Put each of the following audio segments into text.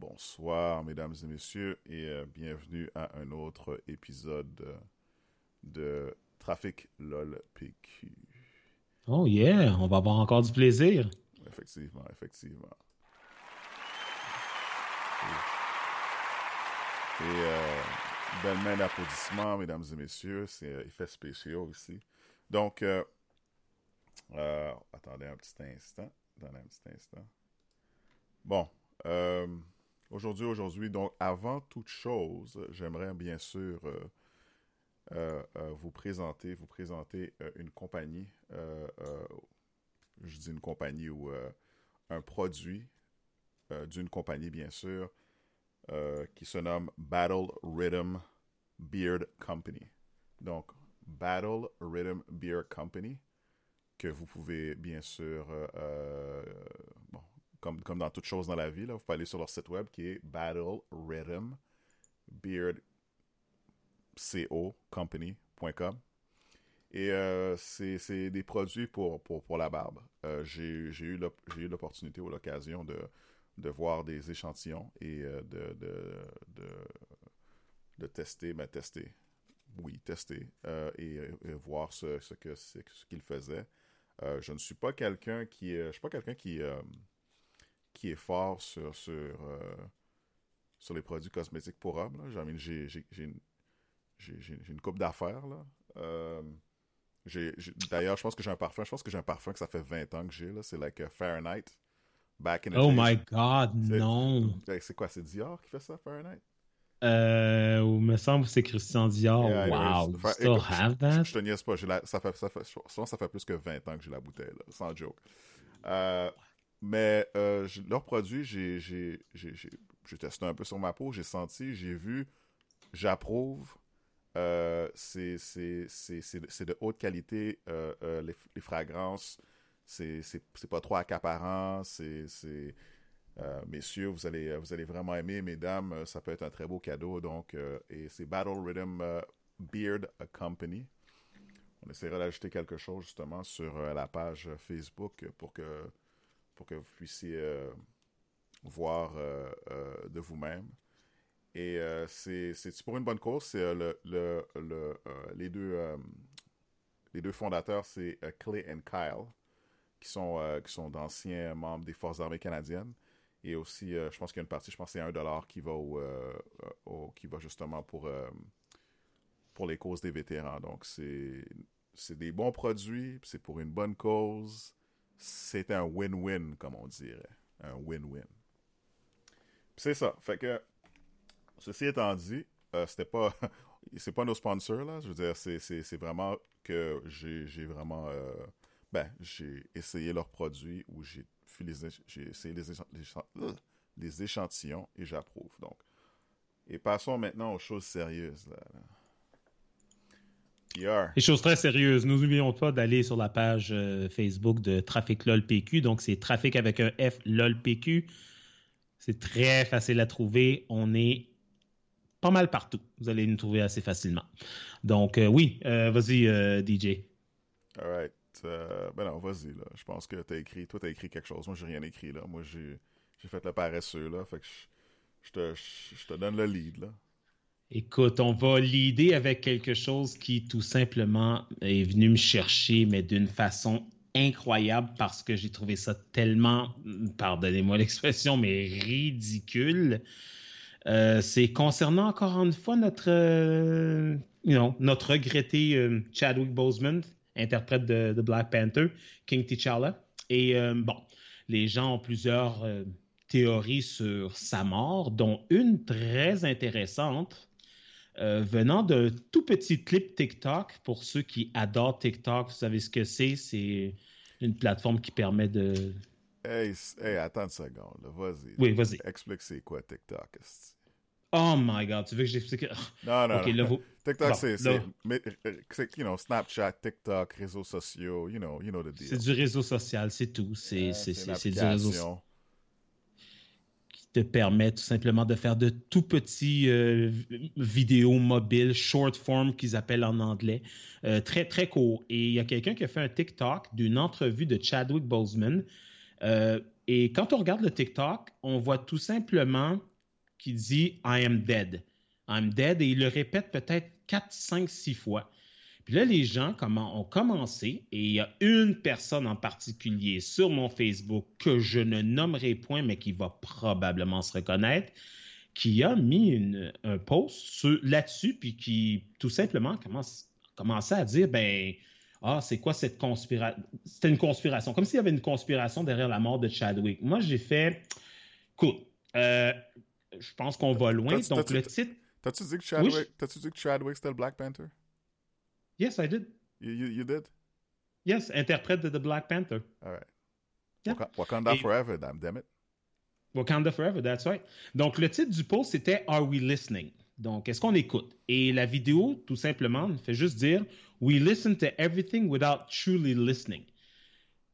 Bonsoir, mesdames et messieurs, et euh, bienvenue à un autre épisode euh, de Trafic LOL PQ. Oh yeah, on va avoir encore du plaisir. Effectivement, effectivement. Et, et euh, belle main d'applaudissements, mesdames et messieurs. C'est euh, effet spéciaux aussi. Donc, attendez un petit instant. Attendez un petit instant. Bon, euh, aujourd'hui, aujourd'hui, donc, avant toute chose, j'aimerais bien sûr euh, euh, euh, vous présenter, vous présenter une compagnie. je dis une compagnie ou un produit d'une compagnie, bien sûr, qui se nomme Battle Rhythm Beard Company. Donc, Battle Rhythm Beer Company, que vous pouvez bien sûr, comme, comme dans toute chose dans la vie, là, vous pouvez aller sur leur site web qui est Battle Rhythm Beard co company.com. Et euh, c'est des produits pour, pour, pour la barbe. Euh, J'ai eu l'opportunité ou l'occasion de, de voir des échantillons et euh, de, de, de, de tester, mais tester, oui, tester, et, voir ce, ce c'est ce. Euh, je ne suis pas quelqu'un qui je suis pas quelqu'un qui qui est fort sur sur euh, sur les produits cosmétiques pour hommes. J'ai une, une coupe d'affaires. Euh, D'ailleurs, je pense que j'ai un parfum. Je pense que j'ai un parfum que ça fait 20 ans que j'ai. C'est like euh, Fahrenheit. Back in the Oh my god, non. Eh, C'est quoi, c'est Dior qui fait ça, Fahrenheit? Euh, il me semble que c'est Christian Dior. Yeah, wow, you still écoute, have je, that? je te niaise pas, la- ça, fait, ça, fait, ça fait plus que 20 ans que j'ai la bouteille, là, sans joke. Euh, mais euh, leurs produits, j'ai testé un peu sur ma peau, j'ai senti, j'ai vu, j'approuve. Euh, c'est de haute qualité, euh, euh, les, les fragrances, c'est pas trop accaparant, c'est... messieurs, vous allez, vous allez vraiment aimer, mesdames, ça peut être un très beau cadeau. Donc, et c'est Battle Rhythm Beard Company. On essaiera d'ajouter quelque chose justement sur la page Facebook pour que, pour que vous puissiez euh, voir euh, euh, de vous-même. Et c'est pour une bonne cause. C'est le, le, le, les deux les deux fondateurs, c'est Clay and Kyle, qui sont sont d'anciens membres des forces armées canadiennes. Et aussi, je pense qu'il y a une partie, je pense que c'est un dollar qui va au, qui va justement pour pour les causes des vétérans. Donc c'est des bons produits, c'est pour une bonne cause. C'est un win-win comme on dirait, un win-win. C'est ça. Fait que ceci étant dit, euh, c'était pas c'est pas nos sponsors là. Je veux dire, c'est vraiment que j'ai vraiment euh, ben j'ai essayé leurs produits ou j'ai essayé les, les euh, les échantillons et j'approuve. Donc et passons maintenant aux choses sérieuses. PR. Les choses très sérieuses. Nous n'oublions pas d'aller sur la page euh, Facebook de Trafic LOL PQ. Donc, c'est Trafic avec un F LOL PQ. C'est très facile à trouver. On est pas mal partout. Vous allez nous trouver assez facilement. Donc, euh, oui, euh, vas-y, DJ. Alright. Euh, ben non, vas-y, là. Je pense que t'as écrit, toi, t'as écrit quelque chose. Moi, j'ai rien écrit, là. Moi, j'ai, j'ai fait le paresseux, là. Fait que je, je te, je, je te donne le lead, là. Écoute, on va l'idée avec quelque chose qui tout simplement est venu me chercher, mais d'une façon incroyable parce que j'ai trouvé ça tellement, pardonnez-moi l'expression, mais ridicule. Euh, c'est concernant encore une fois notre, euh, notre regretté euh, Chadwick Boseman, interprète de, de Black Panther, King T'Challa. Et euh, bon, les gens ont plusieurs théories sur sa mort, dont une très intéressante euh, venant d'un tout petit clip TikTok. Pour ceux qui adorent TikTok, vous savez ce que c'est. C'est une plateforme qui permet de. Hey, hey, attends une seconde. Vas-y. Oui, vas-y. Explique c'est quoi TikTok. Oh my god, tu veux que j'explique? Non, non, là, vous. TikTok, Bon, c'est, là- you know, Snapchat, TikTok, réseaux sociaux, you know, you know the deal. C'est du réseau social, c'est tout. C'est Euh, c'est- du réseau application. Permet tout simplement de faire de tout petits euh, vidéos mobiles, short form qu'ils appellent en anglais, euh, très très court. Et il y a quelqu'un qui a fait un TikTok d'une entrevue de Chadwick Boseman. Euh, Et quand on regarde le TikTok, on voit tout simplement qu'il dit I am dead. I'm dead. Et il le répète peut-être 4, 5, 6 fois. Puis là, les gens ont commencé, et il y a une personne en particulier sur mon Facebook que je ne nommerai point, mais qui va probablement se reconnaître, qui a mis un post là-dessus, puis qui tout simplement commence, commençait à dire, ben, ah, c'est quoi cette conspiration? C'était une conspiration, comme s'il y avait une conspiration derrière la mort de Chadwick. Moi, j'ai fait, cool, euh, je pense qu'on va loin. Donc, le titre. T'as-tu dit que Chadwick, t'as-tu dit que Chadwick c'était le Black Panther? Yes, I did. You, you, you did? Yes, interprète de The Black Panther. All right. Yeah. Wakanda Et... Forever, damn it. Wakanda Forever, that's right. Donc, le titre du post, c'était Are we listening? Donc, est-ce qu'on écoute? Et la vidéo, tout simplement, fait juste dire We listen to everything without truly listening.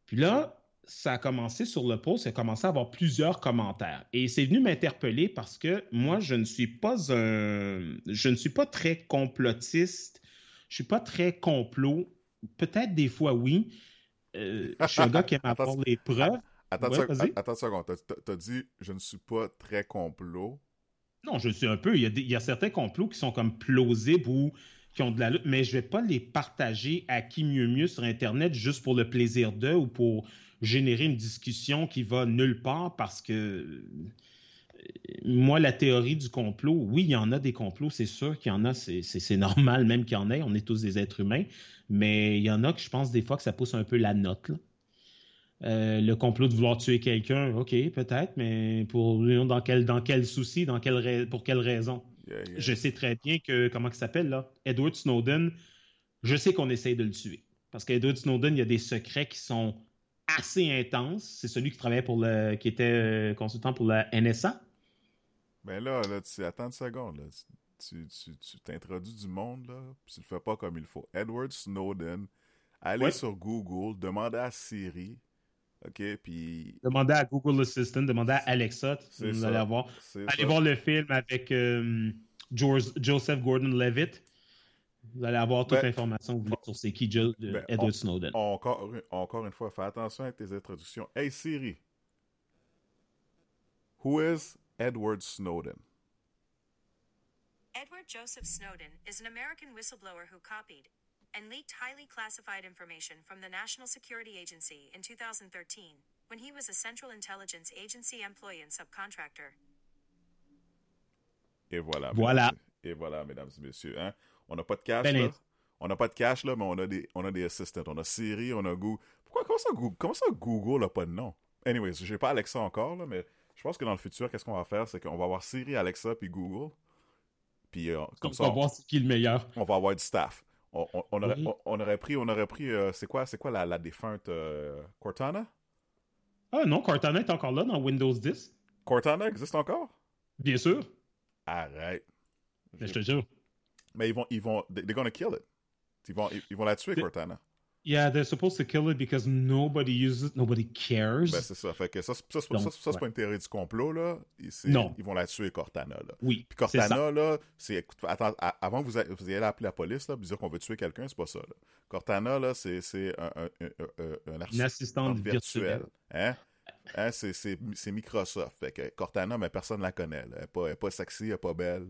Puis là, ça a commencé sur le post, ça a commencé à avoir plusieurs commentaires. Et c'est venu m'interpeller parce que moi, je ne suis pas un. Je ne suis pas très complotiste. Je suis pas très complot. Peut-être des fois, oui. Euh, je suis un gars qui aime avoir les preuves. Attends, ouais, attends une seconde. Tu as dit je ne suis pas très complot. Non, je suis un peu. Il y, a il y, a certains complots qui sont comme plausibles ou qui ont de la lutte, mais je ne vais pas les partager à qui mieux mieux sur Internet juste pour le plaisir d'eux ou pour générer une discussion qui va nulle part parce que moi, la théorie du complot, oui, il y en a des complots, c'est sûr qu'il y en a, c'est normal même qu'il y en ait, on est tous des êtres humains, mais il y en a que je pense des fois que ça pousse un peu la note. Euh, le complot de vouloir tuer quelqu'un, ok, peut-être, mais pour dans quel, dans quel souci, dans quelle, pour quelle raison? Je sais très bien que, comment il s'appelle là? Edward Snowden, je sais qu'on essaye de le tuer. Parce qu'Edward Snowden, il y a des secrets qui sont assez intense. C'est celui qui travaillait pour le, qui était euh, consultant pour la NSA. Ben là, là tu attends une seconde. Là. Tu, t'introduis du monde, là, puis tu le fais pas comme il faut. Edward Snowden, allez sur Google, demandez à Siri, OK, puis... Demandez à Google Assistant, demandez à Alexa, vous allez voir. Allez voir le film avec euh, George, Joseph Gordon-Levitt. Vous allez avoir toute ben, l'information que vous voulez sur c'est qui Joe, ben, Edward Snowden. Encore, encore une fois, fais attention avec tes introductions. Hey Siri, who is Edward Snowden? Edward Joseph Snowden is an American whistleblower who copied and leaked highly classified information from the National Security Agency in 2013 when he was a Central Intelligence Agency employee and subcontractor. Et voilà. Voilà. Et voilà, mesdames et messieurs. Hein? On n'a pas de cash, ben là. On n'a pas de cash, là, mais on a des, on a des assistants. On a Siri, on a Google. Pourquoi, comment ça, Google, comment ça Google n'a pas de nom? Anyways, j'ai pas Alexa encore, là, mais je pense que dans le futur, qu'est-ce qu'on va faire? C'est qu'on va avoir Siri, Alexa, puis Google. Puis, euh, comme on ça, va voir qui est le meilleur. On va avoir du staff. On, on, aurait, pris, on aurait pris euh, c'est quoi, c'est quoi la, la défunte euh, Cortana? Ah non, Cortana est encore là dans Windows 10. Cortana existe encore? Bien sûr. Arrête. Mais je te jure. Mais ils vont, ils vont, they're gonna kill it. Ils vont, ils vont la tuer, Cortana. Yeah, they're supposed to kill it because nobody uses it, nobody cares. Ben, c'est ça. Fait que ça, ça, ça, ça, ça c'est pas une théorie du complot, là. Non. Ils vont la tuer, Cortana, là. Oui. Puis Cortana, là, c'est. Attends, avant que vous, vous ayez appeler la police, là, puis dire qu'on veut tuer quelqu'un, c'est pas ça, là. Cortana, là, c'est un, un, un, un, une assistante virtuelle. Hein? Hein? C'est Microsoft. Fait que Cortana, mais personne la connaît, là. Elle est pas, elle est pas sexy, elle est pas belle.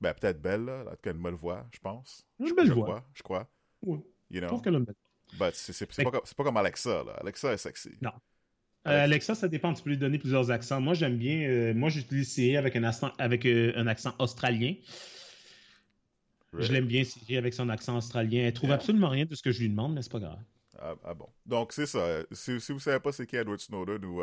Ben, peut-être belle, là. En tout cas, une belle voix, je pense. Belle je voix. Crois, je crois. Oui. You know? Je pense qu'elle a une belle ben, c'est pas, pas, comme Alexa, là. Alexa est sexy. Non. Euh, Alexa, ça dépend. Tu peux lui donner plusieurs accents. Moi, j'aime bien. Euh, moi, j'utilise Siri avec un accent, avec, euh, un accent australien. Je l'aime bien, Siri, avec son accent australien. Elle trouve absolument rien de ce que je lui demande, mais c'est pas grave. Ah, ah, bon. Donc, c'est ça. Si, si vous savez pas c'est qui Edward Snowden ou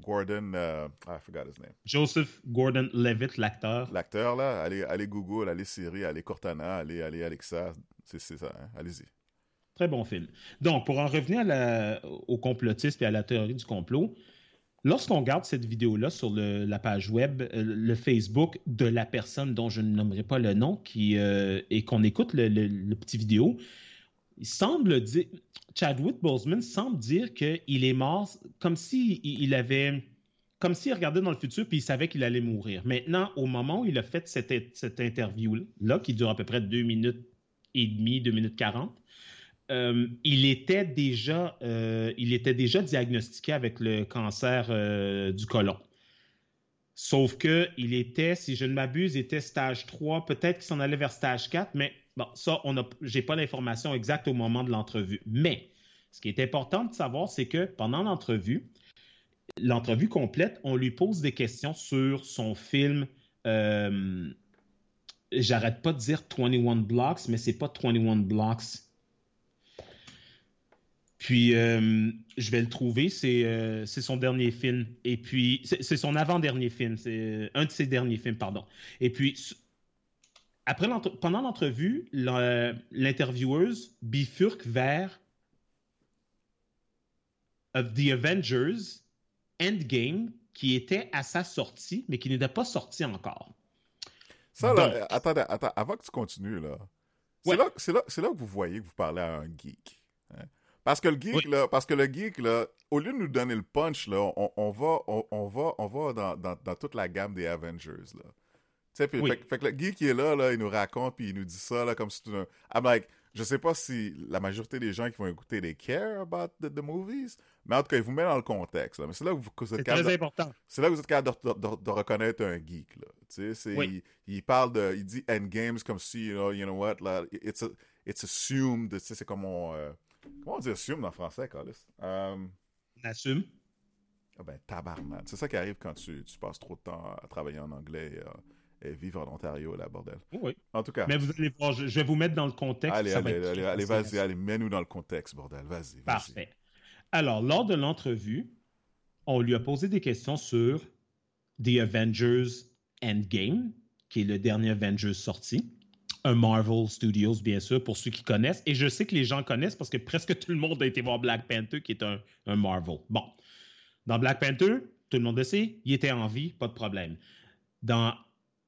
Gordon, uh, I forgot his name. Joseph Gordon Levitt, l'acteur. L'acteur, là, allez, allez Google, allez Siri, allez Cortana, allez, allez Alexa. C'est ça, hein? allez-y. Très bon film. Donc, pour en revenir au complotisme et à la théorie du complot, lorsqu'on regarde cette vidéo-là sur la page web, euh, le Facebook de la personne dont je ne nommerai pas le nom, qui, euh, et qu'on écoute le, petit vidéo, il semble dire, Chadwick Boseman semble dire qu'il est mort comme s'il il avait, comme s'il regardait dans le futur puis il savait qu'il allait mourir. Maintenant, au moment où il a fait cette, cette interview-là, qui dure à peu près deux minutes et demie, deux minutes quarante, euh, il, était déjà, euh, il était déjà diagnostiqué avec le cancer euh, du côlon. Sauf que il était, si je ne m'abuse, était stage 3, peut-être qu'il s'en allait vers stage 4, mais bon, ça, on j'ai pas l'information exacte au moment de l'entrevue. Mais ce qui est important de savoir, c'est que pendant l'entrevue, l'entrevue complète, on lui pose des questions sur son film. J'arrête pas de dire 21 Blocks, mais c'est pas 21 Blocks puis, euh, je vais le trouver. Euh, c'est son dernier film. Et puis, c'est son avant-dernier film. C'est un de ses derniers films, pardon. Et puis, après pendant l'entrevue, l'intervieweuse bifurque vers of The Avengers Endgame, qui était à sa sortie, mais qui n'était pas sorti encore. Ça, là, attendez, attends, avant que tu continues, là. C'est là, là, là, que vous voyez que vous parlez à un geek. Parce que le geek, là, parce que le geek, là, au lieu de nous donner le punch, là, on, va, on, va, on va dans, dans, toute la gamme des Avengers, là. Tu sais, fait, que le geek, il est là, là, il nous raconte, puis il nous dit ça, là, comme si tout un... I'm like, je sais pas si la majorité des gens qui vont écouter les care about the, movies, mais en tout cas, il vous met dans le contexte. Mais c'est là que vous, êtes capable. important. C'est là que vous êtes capable de, reconnaître un geek. Là. Tu sais, il, parle de. Il dit endgames comme si, you know, you know what, là, it's, it's assumed. Tu sais, c'est comme on. Euh, Comment on dit assume en français, Carlis? Euh... Assume. Ah ben, tabarnak. C'est ça qui arrive quand tu, tu, passes trop de temps à travailler en anglais et, euh, vivre en Ontario, là, bordel. Oui. En tout cas. Mais vous allez voir, je, vais vous mettre dans le contexte. Allez, allez, allez, allez vas-y, allez, mets-nous dans le contexte, bordel. Vas-y. Vas Parfait. Alors, lors de l'entrevue, on lui a posé des questions sur The Avengers Endgame, qui est le dernier Avengers sorti un Marvel Studios, bien sûr, pour ceux qui connaissent. Et je sais que les gens connaissent parce que presque tout le monde a été voir Black Panther, qui est un, Marvel. Bon. Dans Black Panther, tout le monde le sait, il était en vie, pas de problème. Dans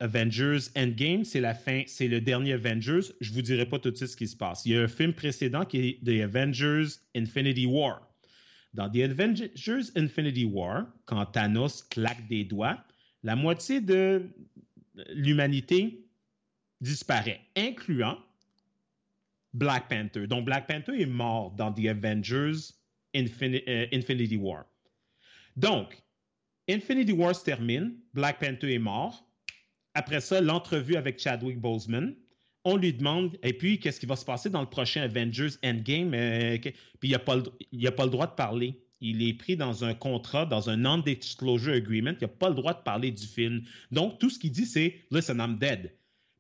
Avengers Endgame, c'est la fin, c'est le dernier Avengers. Je vous dirai pas tout de suite ce qui se passe. Il y a un film précédent qui est The Avengers Infinity War. Dans The Avengers Infinity War, quand Thanos claque des doigts, la moitié de l'humanité disparaît, incluant Black Panther. Donc, Black Panther est mort dans The Avengers euh, Infinity War. Donc, Infinity War se termine, Black Panther est mort. Après ça, l'entrevue avec Chadwick Boseman. On lui demande, et puis, qu'est-ce qui va se passer dans le prochain Avengers Endgame? Euh, puis, il n'a pas, pas, le droit de parler. Il est pris dans un contrat, dans un non-disclosure agreement. Il n'a pas le droit de parler du film. Donc, tout ce qu'il dit, c'est Listen, I'm dead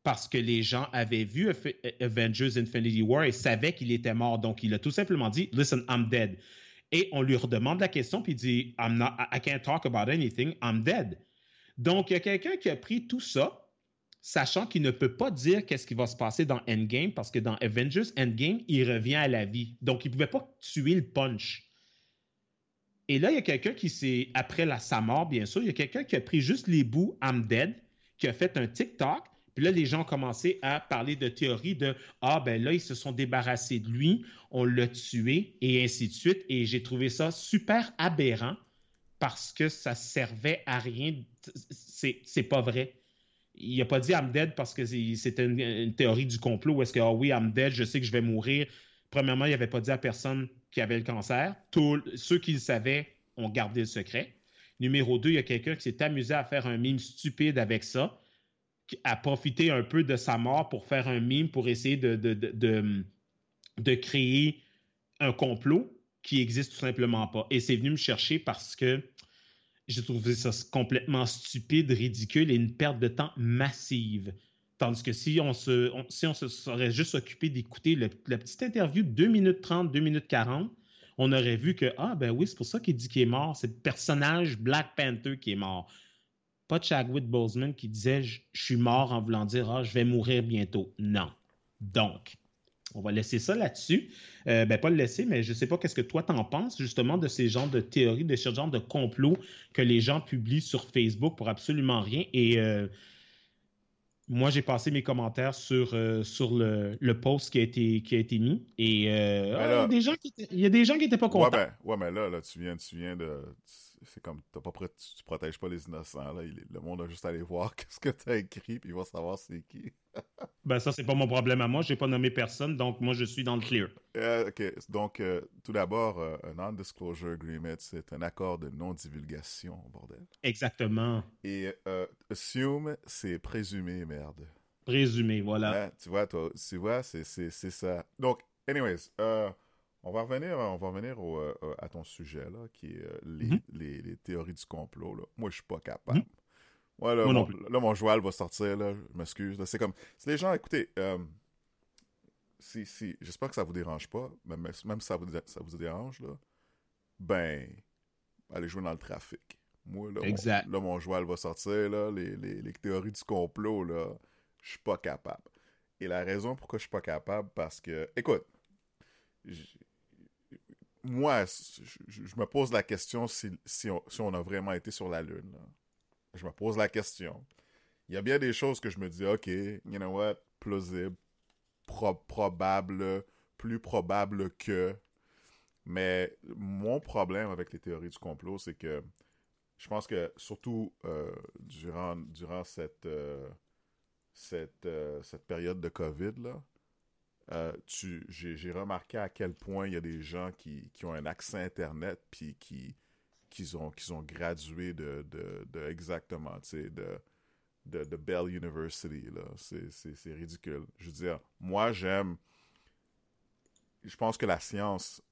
parce que les gens avaient vu Avengers Infinity War et savaient qu'il était mort. Donc, il a tout simplement dit Listen, I'm dead. Et on lui redemande la question, puis il dit I'm not, I can't talk about anything, I'm dead. Donc, il y a quelqu'un qui a pris tout ça, sachant qu'il ne peut pas dire qu'est-ce qui va se passer dans Endgame, parce que dans Avengers Endgame, il revient à la vie. Donc, il ne pouvait pas tuer le punch. Et là, il y a quelqu'un qui s'est, après la, sa mort, bien sûr, il y a quelqu'un qui a pris juste les bouts I'm dead, qui a fait un TikTok, puis là, les gens ont commencé à parler de théorie de Ah, ben là, ils se sont débarrassés de lui, on l'a tué, et ainsi de suite. Et j'ai trouvé ça super aberrant parce que ça servait à rien. C'est pas vrai. Il n'a pas dit I'm dead parce que c'était une, théorie du complot où est-ce que, ah oui, I'm dead, je sais que je vais mourir. Premièrement, il n'avait pas dit à personne qui avait le cancer. Ceux qui le savaient ont gardé le secret. Numéro deux, il y a quelqu'un qui s'est amusé à faire un mime stupide avec ça a profité un peu de sa mort pour faire un mime, pour essayer de, de, créer un complot qui existe tout simplement pas. Et c'est venu me chercher parce que j'ai trouvé ça complètement stupide, ridicule et une perte de temps massive. Tandis que si on se, si on se serait juste occupé d'écouter la petite interview de 2 minutes 30, 2 minutes 40, on aurait vu que, ah ben oui, c'est pour ça qu'il dit qu'il est mort. C'est le personnage Black Panther qui est mort pas Chadwick Boseman qui disait je, suis mort en voulant dire ah, je vais mourir bientôt. Non. Donc, on va laisser ça là-dessus. Euh, ben, pas le laisser, mais je ne sais pas qu'est-ce que toi t'en penses justement de ces genres de théories, de ce genre de complots que les gens publient sur Facebook pour absolument rien. Et euh, moi, j'ai passé mes commentaires sur, euh, sur le, le, post qui a été, qui a été mis. Et il y a des gens qui n'étaient pas contents. Ouais, ben, ouais, mais là, là tu, viens, tu viens de c'est comme, t'as pas, tu, tu, protèges pas les innocents, là. le monde a juste à aller voir qu'est-ce que t'as écrit, puis il va savoir c'est qui. ben, ça, c'est pas mon problème à moi. J'ai pas nommé personne, donc moi, je suis dans le clear. Euh, OK. Donc, euh, tout d'abord, euh, un non-disclosure agreement, c'est un accord de non-divulgation, bordel. Exactement. Et assume, c'est présumé, merde. Présumé, voilà. Hein, tu vois, toi, tu vois, c'est ça. Donc, anyways, on va revenir, on va revenir à ton sujet, là, qui est mm-hmm. les, les, théories du complot. Là. Moi, je suis pas capable. Mm-hmm. Ouais, là, mon, là, mon joual va sortir, là, je m'excuse. C'est comme, si les gens, écoutez, euh, si, si, j'espère que ça vous dérange pas, même, même si ça vous, ça vous dérange, là, ben, allez jouer dans le trafic. Moi, là, exact. Mon, là, mon joual va sortir, là, les, les, les théories du complot, là, je suis pas capable. Et la raison pourquoi je suis pas capable, parce que, écoute, moi, je, me pose la question si, si, on, a vraiment été sur la Lune, je me pose la question. Il y a bien des choses que je me dis, OK, you know what, plausible, probable, plus probable que. Mais mon problème avec les théories du complot, c'est que je pense que surtout euh, durant, durant cette, euh, cette, euh, cette période de COVID, là, j'ai remarqué à quel point il y a des gens qui, qui ont un accès Internet puis qui, qu'ils ont, qu'ils ont gradué de, de, de exactement, tu sais, de, de, de, Bell University. C'est, ridicule. Je veux dire, moi, j'aime... Je pense que la science...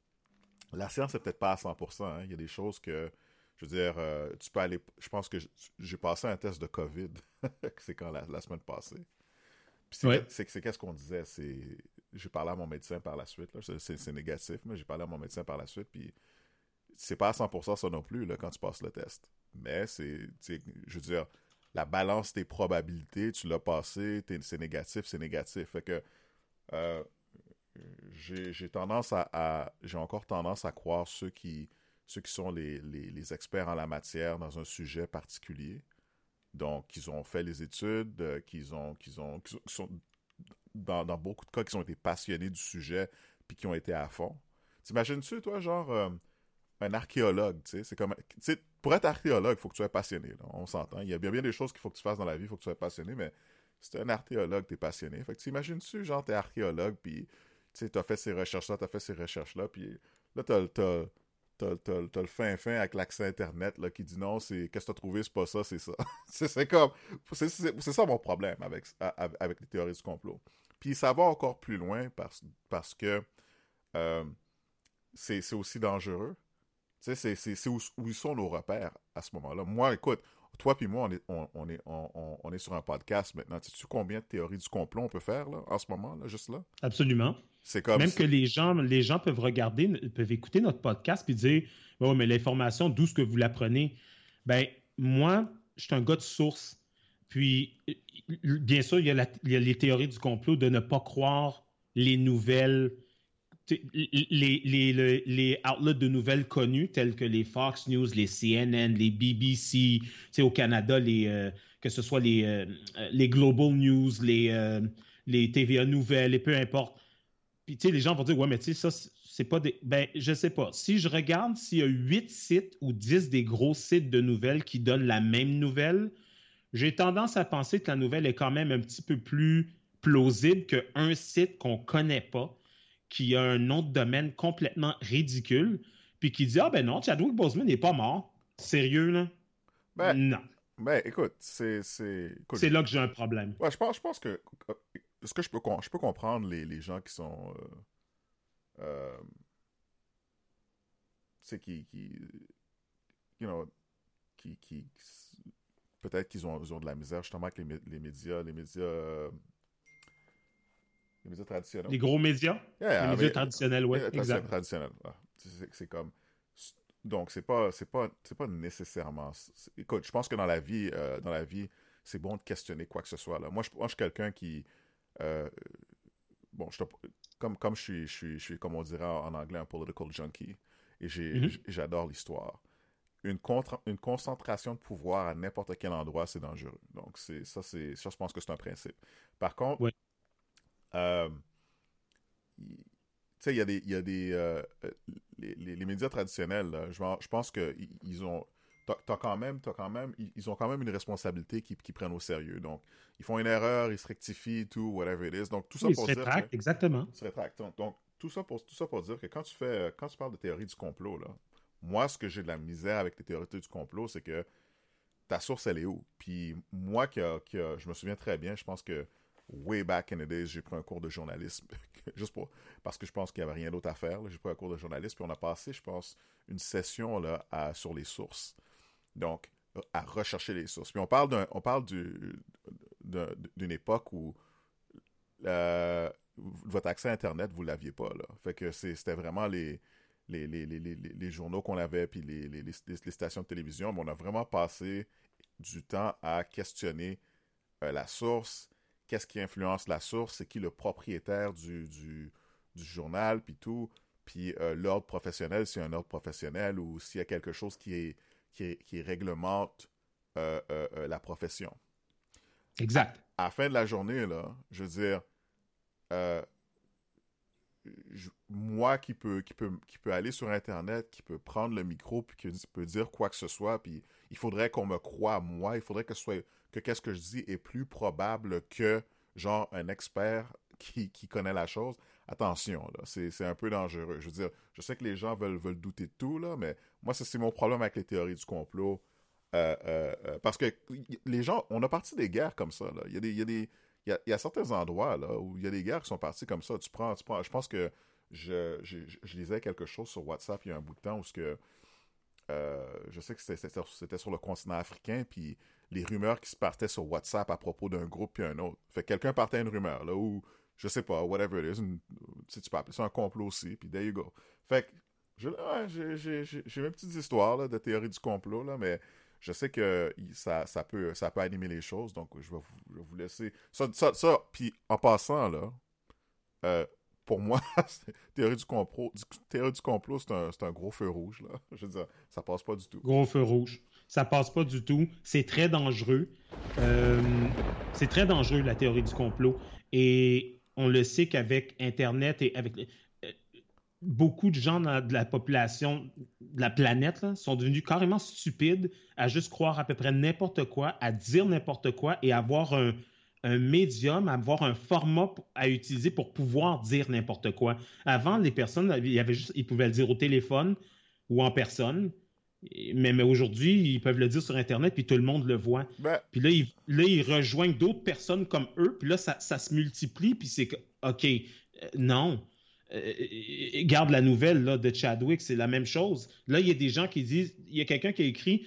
La science, c'est peut-être pas à 100%. Hein. Il y a des choses que... Je veux dire, euh, tu peux aller... Je pense que j'ai passé un test de COVID. c'est quand la, la, semaine passée. Puis c'est qu'est-ce qu'on disait? C'est... J'ai parlé à mon médecin par la suite. C'est, négatif, mais j'ai parlé à mon médecin par la suite, puis c'est pas à 100% ça non plus là, quand tu passes le test. Mais c'est, je veux dire, la balance des probabilités, tu l'as passé, c'est négatif, c'est négatif. Fait que euh, j'ai tendance à, j'ai encore tendance à croire ceux qui, ceux qui sont les, les, experts en la matière dans un sujet particulier. Donc, ils ont fait les études, euh, qu'ils ont, ont, dans, beaucoup de cas, qui ont été passionnés du sujet, puis qui ont été à fond. T'imagines-tu, toi, genre, euh, un archéologue, tu sais. C'est comme, pour être archéologue, il faut que tu sois passionné, on s'entend. Il y a bien, bien des choses qu'il faut que tu fasses dans la vie, il faut que tu sois passionné, mais si es un archéologue, tu es passionné. Fait que tu imagines-tu, genre, t'es archéologue, puis tu as fait ces recherches-là, tu as fait ces recherches-là, puis là, t'as as, le fin fin avec l'accès Internet là, qui dit non, c'est qu'est-ce que t'as trouvé, c'est pas ça, c'est ça. c'est comme. C'est ça mon problème avec, avec les théories du complot. Puis ça va encore plus loin parce, parce que euh, c'est aussi dangereux. Tu sais, c'est où, où sont nos repères à ce moment-là. Moi, écoute, toi puis moi, on est, on, est, on, est sur un podcast maintenant. Tu sais combien de théories du complot on peut faire là, en ce moment, là, juste là? Absolument. C'est comme Même que les gens, les gens peuvent regarder, peuvent écouter notre podcast puis dire oh, mais l'information, d'où est-ce que vous l'apprenez? Ben, moi, je suis un gars de source. Puis, bien sûr, il y, a les théories du complot de ne pas croire les nouvelles les, outlets de nouvelles connus tels que les Fox News, les CNN, les BBC, au Canada, les, euh, que ce soit les, euh, les Global News, les, euh, les TVA Nouvelles, et peu importe. Puis, tu sais, les gens vont dire, ouais, mais tu sais, ça, c'est pas des. Ben, je sais pas. Si je regarde s'il y a huit sites ou dix des gros sites de nouvelles qui donnent la même nouvelle, j'ai tendance à penser que la nouvelle est quand même un petit peu plus plausible qu'un site qu'on connaît pas qui a un nom de domaine complètement ridicule, puis qui dit Ah ben non, Chadwick Boseman n'est pas mort. Sérieux, là? Ben, non. Ben écoute, c'est. C'est là que j'ai un problème. Ouais, je pense, je pense que. Est-ce que je peux, je peux comprendre les, les gens qui sont. Euh, euh, tu sais, qui, qui. You know. Qui. qui Peut-être qu'ils ont, ont de la misère justement avec les, les médias. Les médias. Euh, les médias traditionnels. Les gros médias? les médias traditionnels, oui. Exact. Traditionnels. C'est comme. Donc, c'est pas, c'est pas, c'est pas nécessairement. Écoute, je pense que dans la vie, euh, dans la vie, c'est bon de questionner quoi que ce soit. Là. Moi, je, moi, je suis quelqu'un qui. Euh, bon, je, comme, comme je suis, je suis, je suis, comme on dirait en anglais, un political junkie, et mm-hmm. j'adore l'histoire. Une, contre, une concentration de pouvoir à n'importe quel endroit, c'est dangereux. Donc, c'est, ça, c'est, ça, je pense que c'est un principe. Par contre, euh, tu sais, il y a des, euh, euh, les, médias traditionnels, je, pense qu'ils ont, t'as quand même, quand même, ils ont quand même une responsabilité qu'ils prennent au sérieux. Donc, ils font une erreur, ils se rectifient, tout, whatever it is. Donc, tout ça ils pour se dire. rétractent, exactement. Ils se rétractent. Donc, tout ça, pour, tout ça pour dire que quand tu fais, quand tu parles de théorie du complot, là, moi, ce que j'ai de la misère avec les théories du complot, c'est que ta source, elle est où? Puis moi, qui, je me souviens très bien, je pense que way back in the days, j'ai pris un cours de journalisme, juste pour, parce que je pense qu'il n'y avait rien d'autre à faire. J'ai pris un cours de journalisme, puis on a passé, je pense, une session là, sur les sources. Donc, à rechercher les sources. Puis on parle on parle d'une époque où euh, votre accès à Internet, vous ne l'aviez pas. Là. Fait que c'était vraiment les, les, les, les journaux qu'on avait, puis les, stations de télévision. Mais on a vraiment passé du temps à questionner euh, la source, qu'est-ce qui influence la source, c'est qui le propriétaire du, du, journal, puis tout, puis euh, l'ordre professionnel, s'il y a un ordre professionnel ou s'il y a quelque chose qui, est, qui, réglemente euh, euh, la profession. Exact. À, la fin de la journée, là, je veux dire, moi qui peut, qui, peut, qui peut aller sur Internet, qui peut prendre le micro, puis qui peut dire quoi que ce soit, puis il faudrait qu'on me croie, moi, il faudrait que ce soit que qu'est-ce que je dis est plus probable que, genre, un expert qui, connaît la chose. Attention, là, c'est un peu dangereux. Je veux dire, je sais que les gens veulent, veulent douter de tout, là, mais moi, c'est mon problème avec les théories du complot. Euh, euh, euh, parce que les gens, on a parti des guerres comme ça, là. Il y a des, il y a des, il y a, certains endroits, là, où il y a des guerres qui sont parties comme ça. Tu prends, tu prends, je pense que je, je, lisais quelque chose sur WhatsApp il y a un bout de temps où ce que, je sais que c'était sur le continent africain, puis les rumeurs qui se partaient sur WhatsApp à propos d'un groupe puis un autre. Fait que quelqu'un partait une rumeur, là, ou je sais pas, whatever it is, si tu peux appeler ça un complot aussi, puis there you go. Fait que j'ai mes petites histoires là, de théorie du complot, là, mais je sais que ça, peut, animer les choses, donc je vais vous, laisser. Ça, puis en passant, là, euh, pour moi, théorie du complot, théorie du complot, c'est un, gros feu rouge, là. Je veux dire, ça passe pas du tout. Gros feu rouge ça passe pas du tout. C'est très dangereux. Euh, c'est très dangereux, la théorie du complot. Et on le sait qu'avec Internet et avec beaucoup de gens de la population de la planète sont devenus carrément stupides à juste croire à peu près n'importe quoi, à dire n'importe quoi et avoir un, un médium, avoir un format à utiliser pour pouvoir dire n'importe quoi. Avant, les personnes, il y avait juste, ils pouvaient le dire au téléphone ou en personne. Mais, mais aujourd'hui, ils peuvent le dire sur Internet, puis tout le monde le voit. Ben. Puis là ils, là, ils rejoignent d'autres personnes comme eux, puis là, ça, ça se multiplie, puis c'est que, OK, euh, non. Euh, garde la nouvelle là, de Chadwick, c'est la même chose. Là, il y a des gens qui disent, il y a quelqu'un qui a écrit,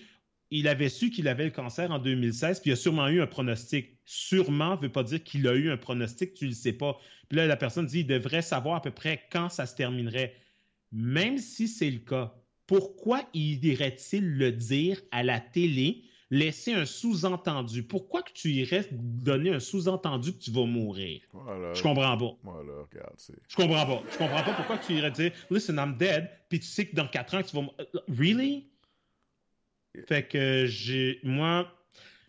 il avait su qu'il avait le cancer en 2016, puis il a sûrement eu un pronostic. Sûrement ne veut pas dire qu'il a eu un pronostic, tu ne le sais pas. Puis là, la personne dit, il devrait savoir à peu près quand ça se terminerait. Même si c'est le cas, pourquoi irait-il le dire à la télé, laisser un sous-entendu? Pourquoi que tu irais donner un sous-entendu que tu vas mourir? je comprends pas. Voilà, regarde, je comprends pas. Je comprends pas pourquoi tu irais dire Listen, I'm dead, puis tu sais que dans 4 ans, tu vas mourir. Really? Fait que j'ai. Moi.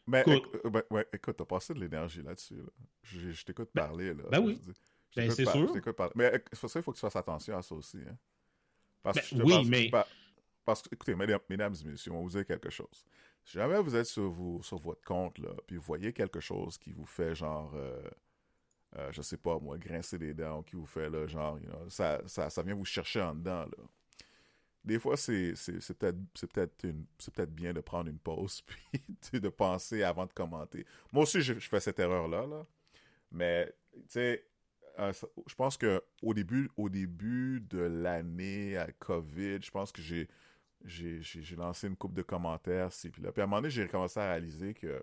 Mais écoute, euh, ben, ouais, écoute, t'as passé de l'énergie là-dessus. Je, t'écoute ben, parler. Là. Ben oui. ben, c'est sûr. Mais c'est ça, il faut que tu fasses attention à ça aussi. Hein. Parce que oui, mais. Parce que, écoutez, mesdames, et messieurs, on va vous dire quelque chose. Si jamais vous êtes sur, vous, sur votre compte, là, puis vous voyez quelque chose qui vous fait genre, euh, euh, je sais pas moi, grincer les dents, qui vous fait là, genre, ça, ça, ça vient vous chercher en dedans, là. Des fois, c'est peut-être peut peut bien de prendre une pause, puis de penser avant de commenter. Moi aussi, je, fais cette erreur-là, là. Mais, tu sais, euh, je pense que au début, au début de l'année à COVID, je pense que j'ai j'ai lancé une coupe de commentaires, puis là. Puis à un moment donné, j'ai commencé à réaliser que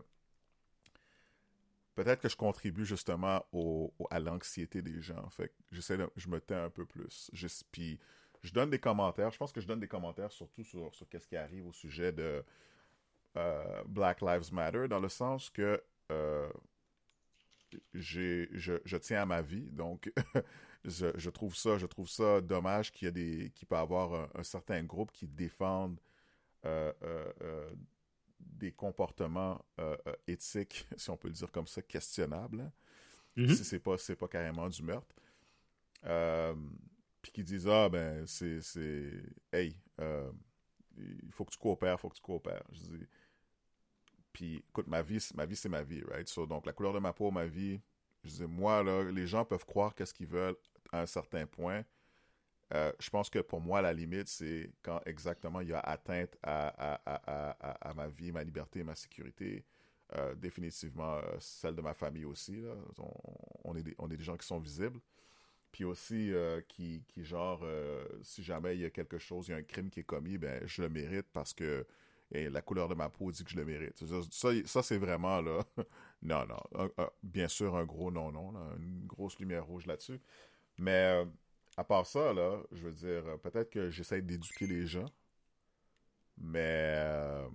peut-être que je contribue justement au, à l'anxiété des gens. Fait j'essaie je me tais un peu plus. Je, puis je donne des commentaires. Je pense que je donne des commentaires surtout sur, sur qu'est-ce qui arrive au sujet de euh, Black Lives Matter, dans le sens que euh, je, je, tiens à ma vie, donc je, trouve ça, je trouve ça dommage qu'il y ait des, qu'il peut y avoir un, certain groupe qui défendent euh, euh, euh, des comportements éthiques, si on peut le dire comme ça, questionnables. Hein. Mm-hmm. Si c'est pas, c'est pas carrément du meurtre. puis qui disent ah ben c'est, c'est hey il faut que tu coopères, il faut que tu coopères. Je dis, puis écoute, ma vie, ma vie, c'est ma vie, right? So, donc, la couleur de ma peau, ma vie, je dis, moi, là, les gens peuvent croire qu'est-ce qu'ils veulent à un certain point. Euh, je pense que pour moi, la limite, c'est quand exactement il y a atteinte à, à, à, à ma vie, ma liberté, ma sécurité. Euh, définitivement euh, celle de ma famille aussi. Là. On, est des, on est des gens qui sont visibles. Puis aussi, qui, qui, genre, si jamais il y a quelque chose, il y a un crime qui est commis, ben, je le mérite parce que la couleur de ma peau dit que je le mérite. Ça, ça c'est vraiment, là, non, non, bien sûr, un gros non-non, une grosse lumière rouge là-dessus. Mais à part ça, là, je veux dire, peut-être que j'essaie d'éduquer les gens, mais euh,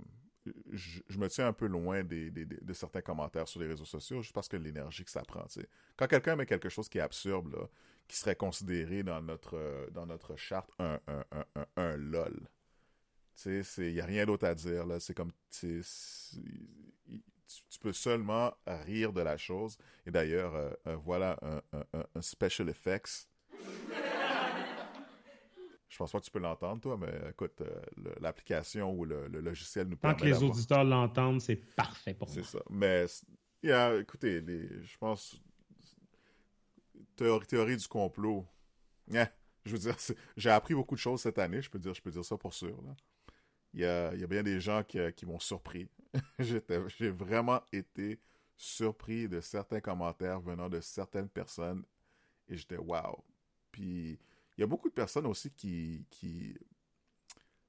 je, me tiens un peu loin des, de certains commentaires sur les réseaux sociaux juste parce que l'énergie que ça prend. Quand quelqu'un met quelque chose qui est absurde, là, qui serait considéré dans notre, dans notre charte un, un, un, un, LOL, il n'y a rien d'autre à dire. C'est comme. Tu, tu, peux seulement rire de la chose. Et d'ailleurs, euh, euh, voilà un, special effects je pense pas que tu peux l'entendre, toi, mais écoute, euh, l'application ou le, logiciel nous permet Tant que les auditeurs l'entendent, c'est parfait pour moi. C'est ça. Mais, écoutez, je pense... Théorie, théorie du complot. Yeah, je veux dire, j'ai appris beaucoup de choses cette année, je peux dire, je peux dire ça pour sûr. Il, y a, il y a bien des gens qui, qui m'ont surpris. J'ai vraiment été surpris de certains commentaires venant de certaines personnes et j'étais wow. Puis il y a beaucoup de personnes aussi qui. qui...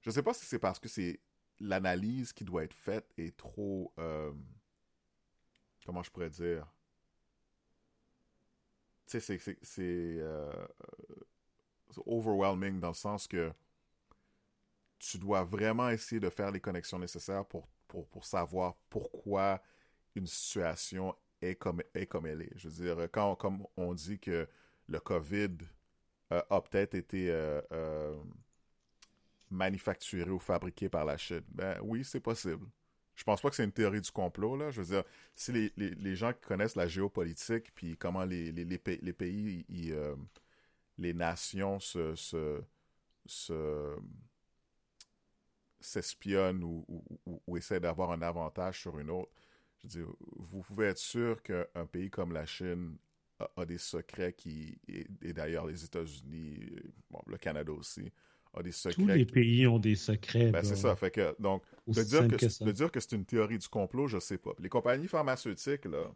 Je sais pas si c'est parce que c'est l'analyse qui doit être faite est trop. Euh, comment je pourrais dire? Tu sais, c'est. Euh, c'est overwhelming dans le sens que tu dois vraiment essayer de faire les connexions nécessaires pour, pour, savoir pourquoi une situation est comme, est comme elle est. Je veux dire, quand comme on dit que le COVID euh, a peut-être été euh, euh, manufacturé ou fabriqué par la Chine. Ben oui, c'est possible. Je pense pas que c'est une théorie du complot, là. Je veux dire, si les, les, gens qui connaissent la géopolitique, puis comment les, les, les pays, les nations se s'espionnent ou, ou, ou, essaient d'avoir un avantage sur une autre, je veux dire, vous pouvez être sûr qu'un pays comme la Chine a, des secrets qui. Et, d'ailleurs, les États-Unis, bon, le Canada aussi, a des secrets. Tous les pays ont des secrets. Ben, c'est ça. Fait que, donc, de dire que, dire que, c'est une théorie du complot, je sais pas. Les compagnies pharmaceutiques, là,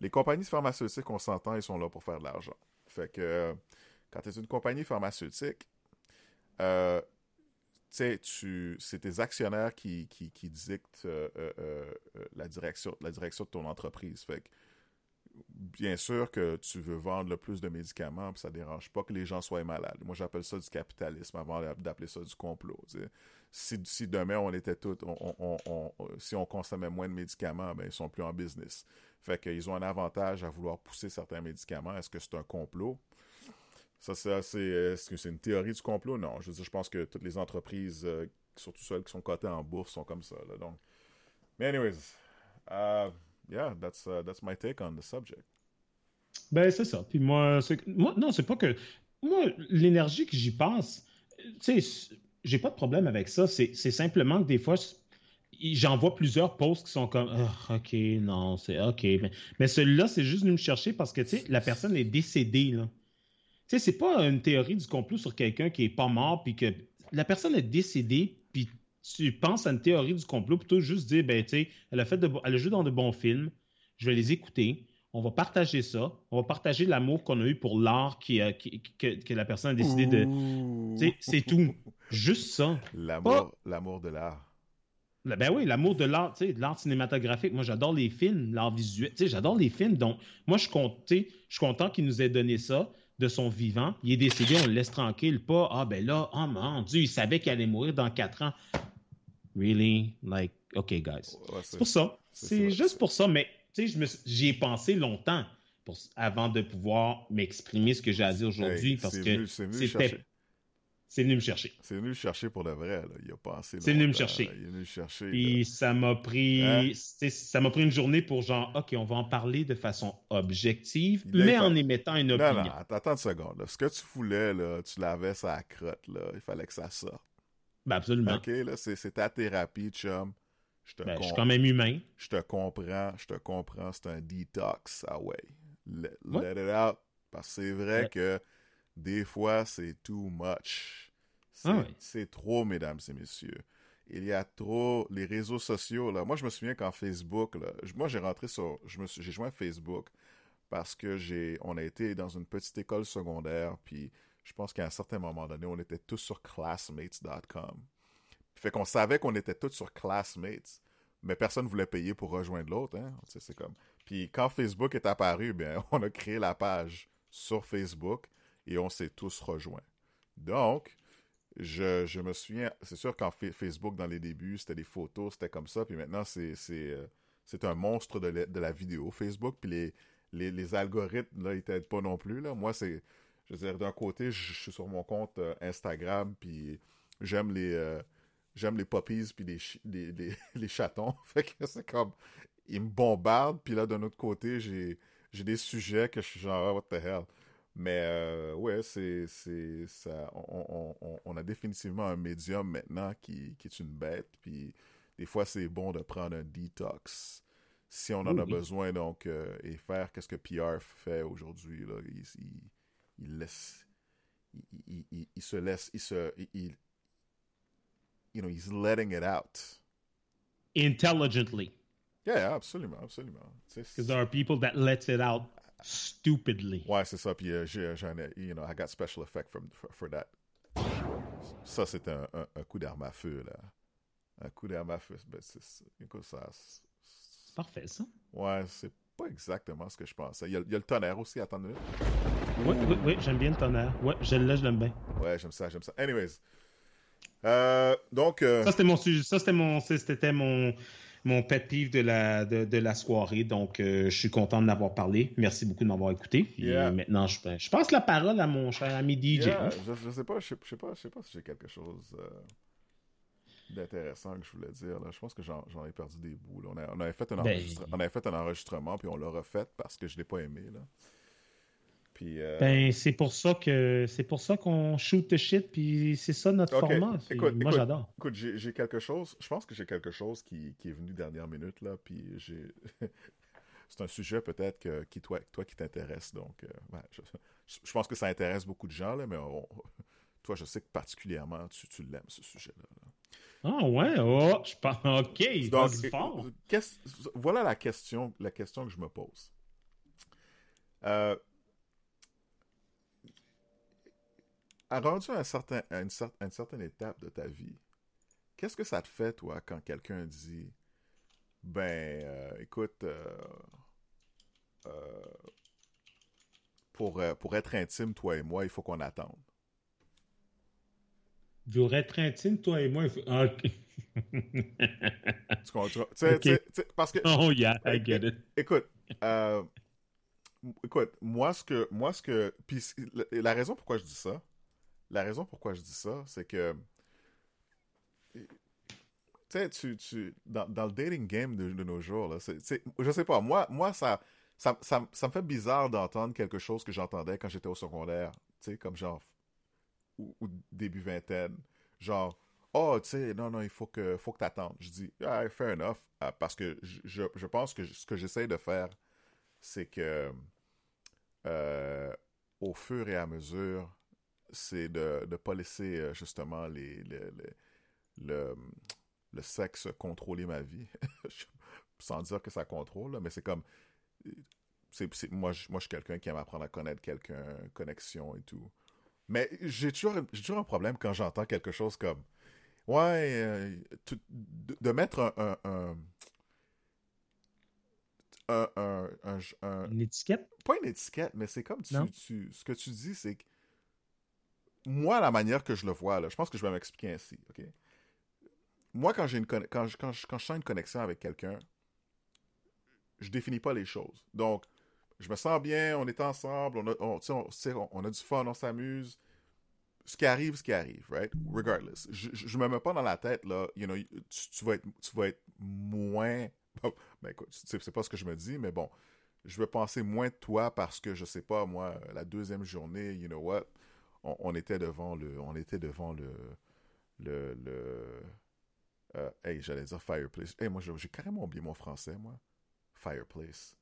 les compagnies pharmaceutiques, on s'entend, ils sont là pour faire de l'argent. Fait que, quand tu es une compagnie pharmaceutique, euh, tu, c'est tes actionnaires qui, qui, dictent euh, euh, euh, la, direction, de ton entreprise. Fait que bien sûr que tu veux vendre le plus de médicaments, puis ça dérange pas que les gens soient malades. Moi, j'appelle ça du capitalisme avant d'appeler ça du complot. Si, si, demain on était tous, si on consommait moins de médicaments, ben ils sont plus en business. Fait qu'ils ont un avantage à vouloir pousser certains médicaments. Est-ce que c'est un complot? Ça, c'est est-ce que c'est une théorie du complot? Non. Je je pense que toutes les entreprises, euh, surtout celles qui sont cotées en bourse, sont comme ça. donc. Mais anyways, uh, yeah, that's, uh, that's my take on the subject. Ben, c'est ça. Puis moi, moi non, c'est pas que. Moi, l'énergie que j'y passe, tu sais, j'ai pas de problème avec ça. C'est simplement que des fois, j'en vois plusieurs posts qui sont comme ah, OK, non, c'est OK. Mais, mais celui-là, c'est juste venu me chercher parce que, tu sais, la personne est décédée, là. Tu sais, c'est pas une théorie du complot sur quelqu'un qui est pas mort, puis que la personne est décédée, puis tu penses à une théorie du complot, plutôt juste dire, ben, tu sais, elle a fait de, elle a joué dans de bons films, je vais les écouter, on va partager ça, on va partager l'amour qu'on a eu pour l'art qui, que, la personne a décidé de. C'est tout. Juste ça. L'amour, l'amour de l'art. Ben oui, l'amour de l'art, de l'art cinématographique. Moi, j'adore les films, l'art visuel. J'adore les films. Donc, moi, je suis content qu'il nous ait donné ça de son vivant. Il est décédé, on le laisse tranquille. Pas, ah ben là, oh mon Dieu, il savait qu'il allait mourir dans quatre ans. Really? Like, OK, guys. c'est pour ça. C'est juste pour ça. Mais, tu sais, j'y ai pensé longtemps pour, avant de pouvoir m'exprimer ce que j'ai à dire aujourd'hui. parce que c'était. C'est venu me chercher. C'est venu me chercher pour de vrai. Là. Il a passé. C'est venu me chercher. Il est venu me chercher. Puis ça m'a pris, hein? ça m'a pris une journée pour genre, ok, on va en parler de façon objective, mais en émettant une opinion. Non, non, attends une seconde. Ce que tu voulais là, tu l'avais ça à crotte là. Il fallait que ça sorte. Ben absolument. OK, là, c'est ta thérapie, chum. Je te, Ben, je suis quand même humain. je te comprends, je te comprends. C'est un detox. Ah ouais. Let, it out. Parce que c'est vrai Ouais. que des fois, c'est too much. C'est Ah c'est trop, mesdames et messieurs. Il y a trop. Les réseaux sociaux, là. Moi, je me souviens qu'en Facebook, là, moi, j'ai rentré sur. J'ai joint Facebook parce que j'ai. On a été dans une petite école secondaire, puis je pense qu'à un certain moment donné, on était tous sur classmates.com. Fait qu'on savait qu'on était tous sur Classmates, mais personne ne voulait payer pour rejoindre l'autre. Hein? C'est comme... Puis quand Facebook est apparu, bien, on a créé la page sur Facebook et on s'est tous rejoints. Donc, je, je me souviens, c'est sûr qu'en Fa- Facebook, dans les débuts, c'était des photos, c'était comme ça, puis maintenant, euh, c'est un monstre de la, de la vidéo, Facebook, puis les, les, les algorithmes, là, ils t'aident pas non plus, là. Moi, c'est, je veux dire, d'un côté, je, suis sur mon compte euh, Instagram, puis j'aime les... euh, j'aime les puppies puis les, les, les, les chatons. Fait que c'est comme, ils me bombardent, puis là, d'un autre côté, j'ai, j'ai des sujets que je suis genre, Ah, what the hell? Mais euh, ouais, c'est, c'est, ça, on, on, on, a définitivement un médium maintenant qui, qui est une bête, puis des fois, c'est bon de prendre un detox. Si on en a oui. besoin, donc, euh, et faire qu'est-ce que PR fait aujourd'hui, là, il, il, il laisse, il, il, il- il se laisse, il se, il- il, you know, he's letting it out. Intelligently. Yeah, absolument, absolument. Because there are people that lets it out stupidly. Ouais, c'est ça. Puis euh, j'ai, j'en ai, you know, I got special effect from, for, for that. Ça, c'est un, un, un coup d'arme à feu, là. Un coup d'arme à feu. Ben, c'est, écoute, ça. parfait, ça. Ouais, c'est pas exactement ce que je pensais. Il y a, il y a le tonnerre aussi, minute. Oui, oui, oui, j'aime bien le tonnerre. Ouais, je l'ai, je l'aime bien. Ouais, j'aime ça, j'aime ça. Anyways. Euh, donc, euh, Ça, c'était mon sujet. Ça, c'était mon, c'était mon, mon pet peeve de la, de, de la soirée. Donc, euh, je suis content de l'avoir parlé. Merci beaucoup de m'avoir écouté. Yeah. maintenant, je, je passe la parole à mon cher ami DJ. yeah, je, je sais pas, je sais, je sais pas, je sais pas si j'ai quelque chose euh, d'intéressant que je voulais dire. Là. Je pense que j'en, ai perdu des bouts. On, a- on avait fait un Ben- on avait fait un enregistrement, puis on l'a refait parce que je l'ai pas aimé. Là. Puis, euh, Ben, c'est pour ça que c'est pour ça qu'on shoot the shit, puis c'est ça notre format. Écoute, moi, j'adore. Écoute, j'ai, j'ai quelque chose. Je pense que j'ai quelque chose qui, qui est venu dernière minute, là, puis j'ai... C'est un sujet peut-être que, qui, toi, toi qui t'intéresse, donc... euh, je, je pense que ça intéresse beaucoup de gens, là, mais on- toi, je sais que particulièrement, tu, tu l'aimes, ce sujet-là. là. Ah ouais, oh, je pense. Ok, Donc, é- fort. voilà la question, la question que je me pose. Euh, à rendu à, un certain, à, une cer- à une certaine étape de ta vie, qu'est-ce que ça te fait, toi, quand quelqu'un dit Ben, euh, écoute, euh, euh, pour, pour être intime, toi et moi, il faut qu'on attende? Pour être intime, toi et moi, il faut... ah, ok. Tu comprends? Parce que oh yeah, I get it. Écoute, écoute, moi ce que, moi ce que, puis la raison pourquoi je dis ça, la raison pourquoi je dis ça, c'est que, tu tu, dans, dans le dating game de, nos jours là, je sais pas, moi, moi ça, ça, ça, ça me fait bizarre d'entendre quelque chose que j'entendais quand j'étais au secondaire, tu sais, comme genre ou, début vingtaine, genre oh, tu sais, non, non, il faut que, faut que. Je dis, ah, fair enough, ah, parce que je, je, je pense que ce que j'essaie de faire, c'est que, euh, au fur et à mesure, c'est de ne pas laisser, euh, justement, les, les- les- le, le sexe contrôler ma vie. Sans dire que ça contrôle, mais c'est comme, moi, je, moi, je suis quelqu'un qui aime apprendre à connaître quelqu'un, connexion et tout. Mais j'ai toujours, toujours un problème quand j'entends quelque chose comme Ouais, euh, tu- de, de mettre un. un, un, un, un- un- Une étiquette? pas une étiquette, mais c'est comme tu, tu- ce que tu dis, c'est que moi, la manière que je le vois, là, je pense que je vais m'expliquer ainsi, ok? Moi, quand j'ai une quand je, quand je, sens une connexion avec quelqu'un, je définis pas les choses. Donc, je me sens bien, on est ensemble, on a, on, on, a du fun, on s'amuse. Ce qui arrive, ce qui arrive, right? Regardless. Je, je, je me mets pas dans la tête, là, you know, tu, vas, être, tu vas être moins. Ben c'est pas ce que je me dis, mais bon, je vais penser moins de toi parce que je sais pas, moi, la deuxième journée, you know what, on, on était devant le, on était devant le, le, le euh, hey, j'allais dire fireplace. Hey, moi, j'ai carrément oublié mon français, moi. Fireplace.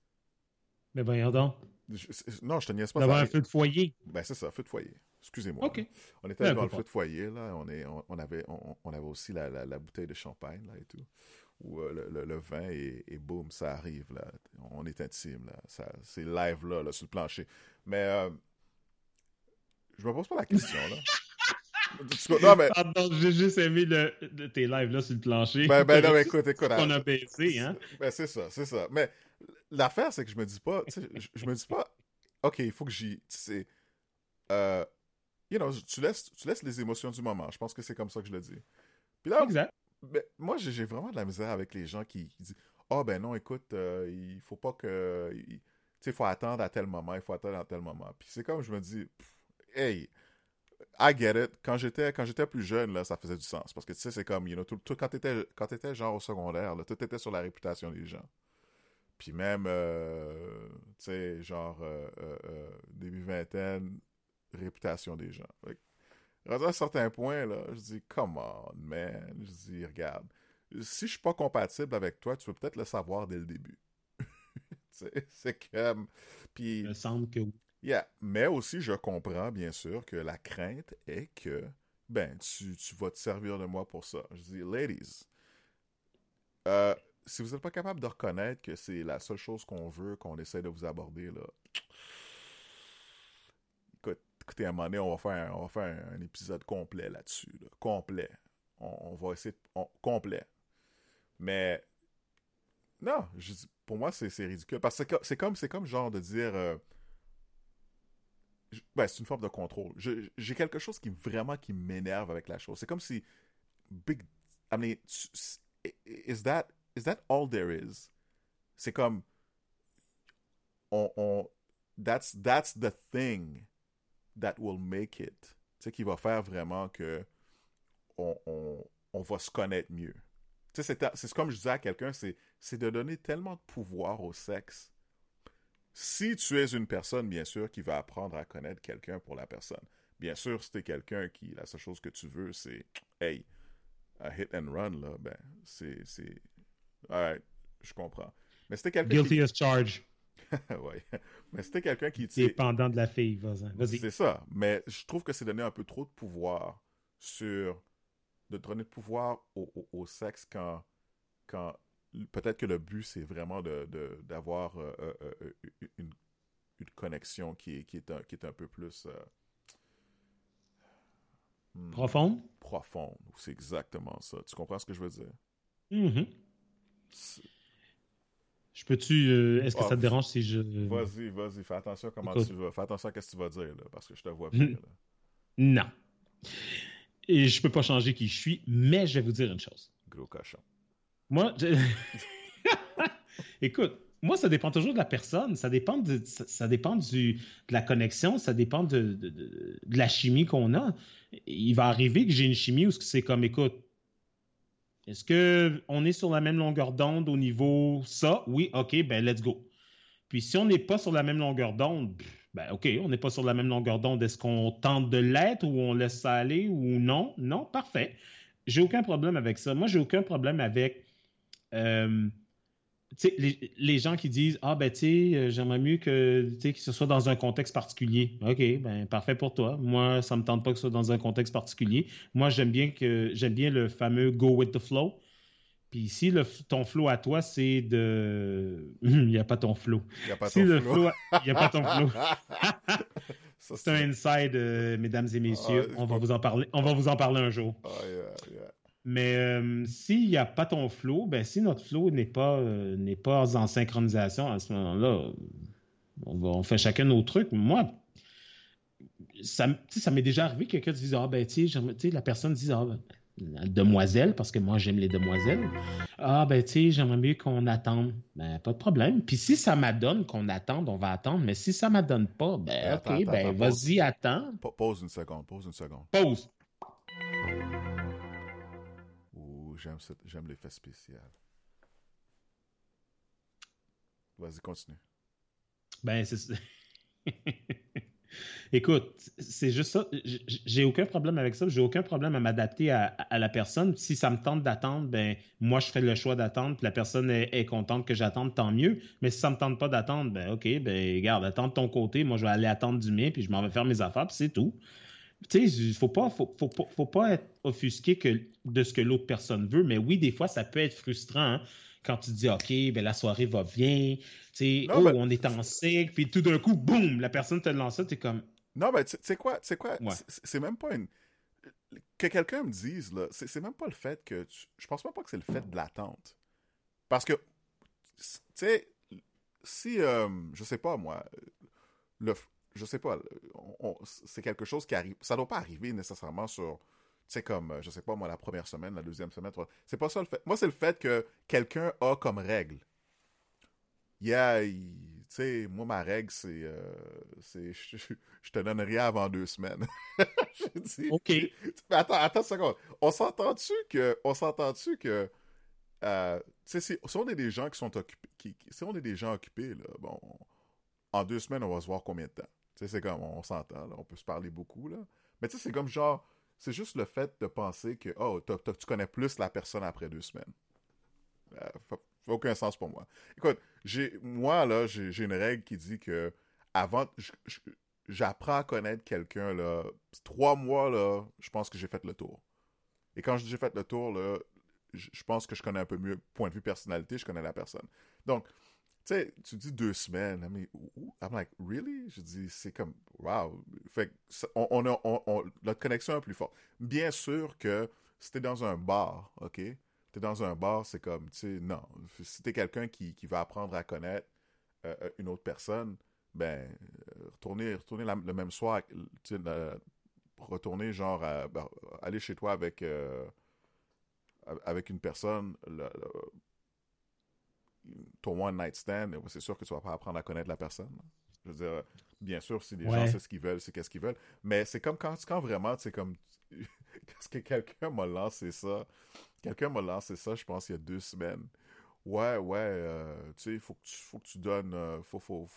Mais voyons donc. Je- non, je te niaise pas. D'avoir ça un feu de foyer. Ben, c'est ça, feu de foyer. Excusez-moi. OK. On était dans le pas feu de foyer, là. On, est, on, on avait, on, on avait aussi la, la, la bouteille de champagne, là, et tout. Où euh, le, le, le vin, et, et boum, ça arrive, là. On est intime, là. Ça, c'est live, là, là, sur le plancher. Mais, euh, je me pose pas la question, là. Non, mais, Pardon, j'ai juste aimé le, le- tes lives là sur le plancher. ben, ben, non, mais écoute, écoute. On hein. a baissé, hein? Ben, c'est ça, c'est ça. Mais l'affaire, c'est que je me dis pas, tu sais, je, je me dis pas, OK, il faut que j'y. Tu sais, euh, you know, tu laisses, tu laisses les émotions du moment. Je pense que c'est comme ça que je le dis. Puis là, Exact. ben, moi, j'ai vraiment de la misère avec les gens qui, qui disent Ah, ben non, écoute, euh, il faut pas que. Tu sais, il faut attendre à tel moment, il faut attendre à tel moment. Puis c'est comme je me dis pff, Hey, I get it. Quand j'étais quand j'étais plus jeune, là, ça faisait du sens. Parce que tu sais, c'est comme, you know, tout, tout- quand t'étais quand t'étais genre au secondaire, là, tout était sur la réputation des gens. Puis même, euh, tu sais, genre, euh, euh, début vingtaine, réputation des gens. Fait à un certain point, là, je dis, come on, man. Je dis, regarde, si je suis pas compatible avec toi, tu peux peut-être le savoir dès le début. C'est comme. Puis, Il me semble que oui. Yeah. Mais aussi, je comprends, bien sûr, que la crainte est que, ben, tu, tu vas te servir de moi pour ça. Je dis, ladies, euh, si vous n'êtes pas capable de reconnaître que c'est la seule chose qu'on veut, qu'on essaie de vous aborder, là, écoute, écoutez, à un moment donné, on va faire, on va faire un, épisode complet là-dessus, là. complet. On, va essayer, de- complet. Mais, non, pour moi, c'est ridicule. Parce que c'est co- c'est comme, c'est comme genre de dire... euh, ben, c'est une forme de contrôle. J'ai quelque chose qui vraiment qui m'énerve avec la chose. C'est comme si big is that is that all there is? C'est comme on, on that's that's the thing that will make it. Tu sais qui va faire vraiment que on, on, va se connaître mieux. Tu sais c'est c'est comme je disais à quelqu'un, c'est c'est de donner tellement de pouvoir au sexe si tu es une personne, bien sûr, qui va apprendre à connaître quelqu'un pour la personne. Bien sûr, si tu es quelqu'un qui, la seule chose que tu veux, c'est, hey, un hit and run, là, ben, c'est, c'est, alright, je comprends. Mais t'es quelqu'un Guilty as charged. qui, ouais. Mais si t'es quelqu'un qui, Dépendant de la fille. Vas-y. Vas-y. c'est ça. Mais je trouve que c'est donner un peu trop de pouvoir sur. de donner de pouvoir au, au- au sexe quand. quand Peut-être que le but, c'est vraiment de, de- d'avoir euh, euh, euh, une, une connexion qui est, qui est, un, qui est un peu plus. euh, hmm, Profonde? profonde. C'est exactement ça. Tu comprends ce que je veux dire? Mhm. C'est- Je peux-tu. euh, Est-ce que Ah, ça te dérange si je. Vas-y, vas-y. Fais attention à comment Écoute. tu vas. Fais attention à ce que tu vas dire, là, parce que je te vois Hmm. venir. là. Non. Et je peux pas changer qui je suis, mais je vais vous dire une chose. Gros cochon. Moi, je- écoute, moi, ça dépend toujours de la personne. Ça dépend de, ça, dépend du, de la connexion, ça dépend de, de- la chimie qu'on a. Il va arriver que j'ai une chimie où c'est comme, écoute, est-ce que on est sur la même longueur d'onde au niveau ça? Oui, OK, ben let's go. Puis si on n'est pas sur la même longueur d'onde, ben OK, on n'est pas sur la même longueur d'onde. Est-ce qu'on tente de l'être ou on laisse ça aller ou non? Non, parfait. J'ai aucun problème avec ça. Moi, j'ai aucun problème avec euh, les, les gens qui disent Ah, ben, tu sais, euh, j'aimerais mieux que, ce soit dans un contexte particulier. OK, ben, parfait pour toi. Moi, ça me tente pas que ce soit dans un contexte particulier. Moi, j'aime bien que j'aime bien le fameux go with the flow. Puis si le, ton flow à toi, c'est de. Il n'y a pas ton flow. Il n'y a pas Si ton le flow. flow, il n'y a pas ton flow. C'est un inside, euh, mesdames et messieurs. Ah, on va vous en parler. On va vous en parler un jour. Ah, yeah, yeah. Mais euh, s'il n'y a pas ton flow, ben si notre flow n'est pas, euh, n'est pas en synchronisation à ce moment-là, on, va- on fait chacun nos trucs. Moi, ça, ça m'est déjà arrivé que quelqu'un dise Ah ben tu sais, la personne dit Ah ben, la demoiselle, parce que moi j'aime les demoiselles. Ah ben tu sais, j'aimerais mieux qu'on attende. Ben pas de problème. Puis si ça m'adonne qu'on attende, on va attendre. Mais si ça m'adonne pas, ben Attends, ok, attends, ben vas-y, attends. Pa- Pause une seconde, pause une seconde. Pause. J'aime j'aime l'effet spécial. Vas-y, continue. Ben, c'est. Écoute, c'est juste ça. J'ai aucun problème avec ça. J'ai aucun problème à m'adapter à, la personne. Si ça me tente d'attendre, ben moi je fais le choix d'attendre. la personne est, contente que j'attende, tant mieux. Mais si ça me tente pas d'attendre, ben ok, ben regarde, attends de ton côté. Moi je vais aller attendre du mien, puis je m'en vais faire mes affaires, puis c'est tout. Tu sais, il faut pas, faut, faut, pas être offusqué que, de ce que l'autre personne veut. Mais oui, des fois, ça peut être frustrant. Hein, quand tu dis OK, ben la soirée va bien, tu sais, oh, on est en cycle, puis tout d'un coup, boum, la personne te lance ça, tu es comme non, mais tu sais quoi, tu sais quoi, c'est même pas une. Que quelqu'un me dise, là, c'est même pas le fait que. Je pense même pas que c'est le fait de l'attente. Parce que, tu sais, si, euh, je sais pas moi, le, je sais pas, c'est quelque chose qui arrive. Ça doit pas arriver nécessairement sur, tu sais, comme, je sais pas moi, la première semaine, la deuxième semaine. C'est pas ça le fait. Moi, c'est le fait que quelqu'un a comme règle. Yeah, tu sais, moi, ma règle, c'est. Euh, je, te donne rien avant deux semaines. OK. Mais attends, attends une seconde. On s'entend-tu que. On s'entend-tu que. Euh, tu sais, si, on est des gens qui sont occupés. Qui, si on est des gens occupés, là, bon. En deux semaines, on va se voir combien de temps? Sais, c'est comme. On s'entend. On peut se parler beaucoup, là. Mais tu sais, c'est comme genre. C'est juste le fait de penser que. Oh, tu connais plus la personne après deux semaines. Euh, aucun sens pour moi. Écoute, moi, là, j'ai, une règle qui dit que avant, j'apprends à connaître quelqu'un, là, trois mois, là, je pense que j'ai fait le tour. Et quand j'ai fait le tour, là, je pense que je connais un peu mieux, point de vue personnalité, je connais la personne. Donc, tu sais, tu dis deux semaines, mais I'm like, really? Je dis, c'est comme, wow. Fait on, a, notre connexion est plus forte. Bien sûr que c'était dans un bar, OK? t'es dans un bar, c'est comme, tu sais, non. Si t'es quelqu'un qui, qui va apprendre à connaître euh, euh, une autre personne, ben, euh, retourner, retourner le même soir, tu retourner, genre, ben, aller chez toi avec, avec une personne, ton one night stand, c'est sûr que tu vas pas apprendre à connaître la personne. Je veux dire, bien sûr, si les gens savent ce qu'ils veulent, c'est qu'est-ce qu'ils veulent. Mais c'est comme quand, quand vraiment, c'est comme, qu'est-ce que quelqu'un m'a lancé ça, Quelqu'un m'a lancé ça, je pense, il y a deux semaines. Ouais, ouais, euh, tu sais, il faut, que tu, faut que tu donnes, euh, faut, faut,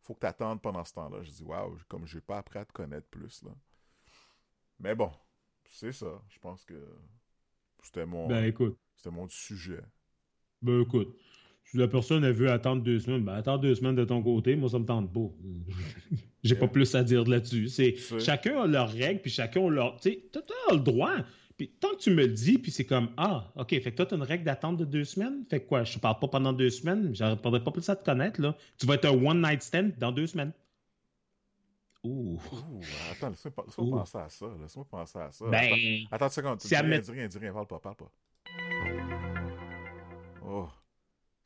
faut que tu attendes pendant ce temps-là. Je dis, waouh, comme je n'ai pas appris à te connaître plus, là. Mais bon, c'est ça. Je pense que c'était mon, ben, écoute. C'était mon sujet. Ben, écoute, si la personne a veut attendre deux semaines, ben, attends deux semaines de ton côté, moi, ça me tente pas. J'ai pas plus à dire là-dessus. C'est, chacun a leurs règles, puis chacun a leur. Tu sais, as le droit. Puis tant que tu me le dis, puis c'est comme Ah, OK, fait que toi, tu as une règle d'attente de deux semaines? Fait que quoi, je te parle pas pendant deux semaines, je pas plus à te connaître, là. Tu vas être un one-night stand dans deux semaines. Ouh. attends, laisse-moi penser à ça. Laisse-moi penser à ça. Ben, attends, attends une seconde. Dis, rien, dis rien, dis rien, parle pas, parle pas.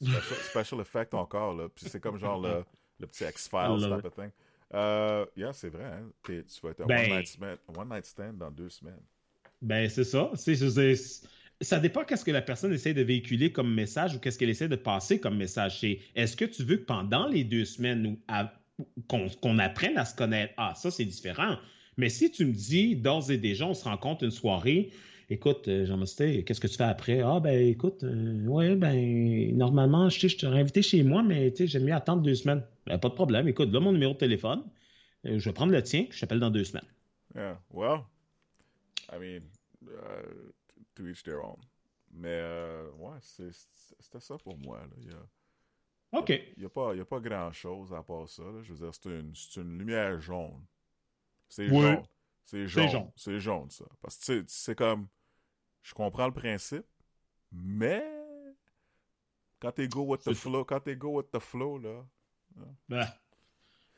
Special, special effect encore, là. Puis c'est comme genre le, le petit X-Files type of thing. Euh, yeah, c'est vrai, hein. Tu vas être un ben one-night one night stand dans deux semaines. Ben, c'est ça. ça dépend qu'est-ce que la personne essaie de véhiculer comme message ou qu'est-ce qu'elle essaie de passer comme message. est-ce que tu veux que pendant les deux semaines qu'on, apprenne à se connaître, ah, ça, c'est différent. Mais si tu me dis, d'ores et déjà, on se rencontre une soirée, écoute, euh, jean michel qu'est-ce que tu fais après? Ah, ben, écoute, euh, ouais, ben, normalement, je, je t'aurais invité chez moi, mais tu sais, j'aime mieux attendre deux semaines. Ben, pas de problème. Écoute, là, mon numéro de téléphone. Euh, je vais prendre le tien, je t'appelle dans deux semaines. Yeah, well, I mean, uh, to each their own. Mais euh, ouais, c'était ça pour moi. Là. Il y a, OK. Il n'y a, pas, grand-chose à part ça. Là. Je veux dire, c'est une, une lumière jaune. C'est jaune. C'est jaune. C'est jaune, ça. Parce que c'est comme... Je comprends le principe, mais quand t'es go with the flow, quand t'es go with the flow, là... Hein.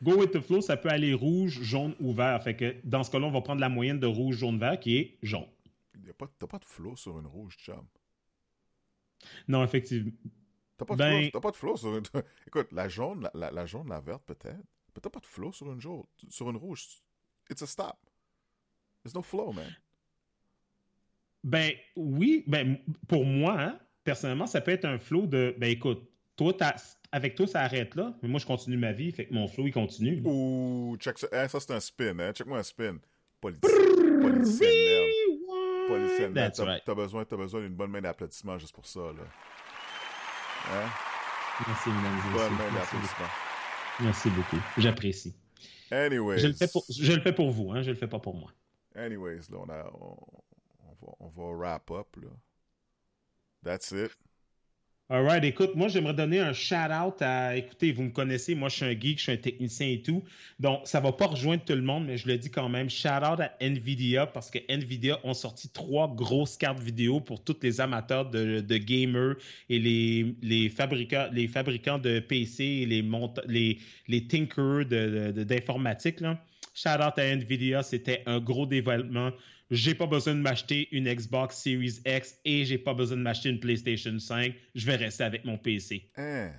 Go with the flow, ça peut aller rouge, jaune ou vert. Fait que dans ce cas-là, on va prendre la moyenne de rouge, jaune, vert qui est jaune. T'as pas de flow sur une rouge, chum. Non, effectivement. T'as pas, ben... pas, de flow sur une. Écoute, la jaune, la, la, jaune, la verte, peut-être. Mais t'as pas de flow sur une jaune. Sur une rouge. It's a stop. There's no flow, man. Ben oui, ben pour moi, hein, personnellement, ça peut être un flow de. Ben écoute, toi, t'as avec toi, ça arrête là, mais moi, je continue ma vie, fait que mon flow, il continue. Ouh, check ça. Eh, ça, c'est un spin, hein. Check-moi un spin. Politicien. Politicien merde. Politicien merde. T'as besoin, as besoin d'une bonne main d'applaudissement juste pour ça, là. Hein? Merci, mesdames et Bonne main d'applaudissement. Merci beaucoup. J'apprécie. Anyways. Je le fais pour, je le fais pour vous, hein, je le fais pas pour moi. Anyways, là, on, a, on on va wrap up, là. That's it. Alright, écoute, moi j'aimerais donner un shout-out à. Écoutez, vous me connaissez, moi je suis un geek, je suis un technicien et tout. Donc, ça va pas rejoindre tout le monde, mais je le dis quand même. Shout-out à Nvidia parce que Nvidia ont sorti trois grosses cartes vidéo pour tous les amateurs de, gamers et les, les, fabricants, les fabricants de PC et les, les, les d'informatique. Shout-out à Nvidia, c'était un gros développement j'ai pas besoin de m'acheter une Xbox Series X et j'ai pas besoin de m'acheter une PlayStation 5. Je vais rester avec mon PC. Hein?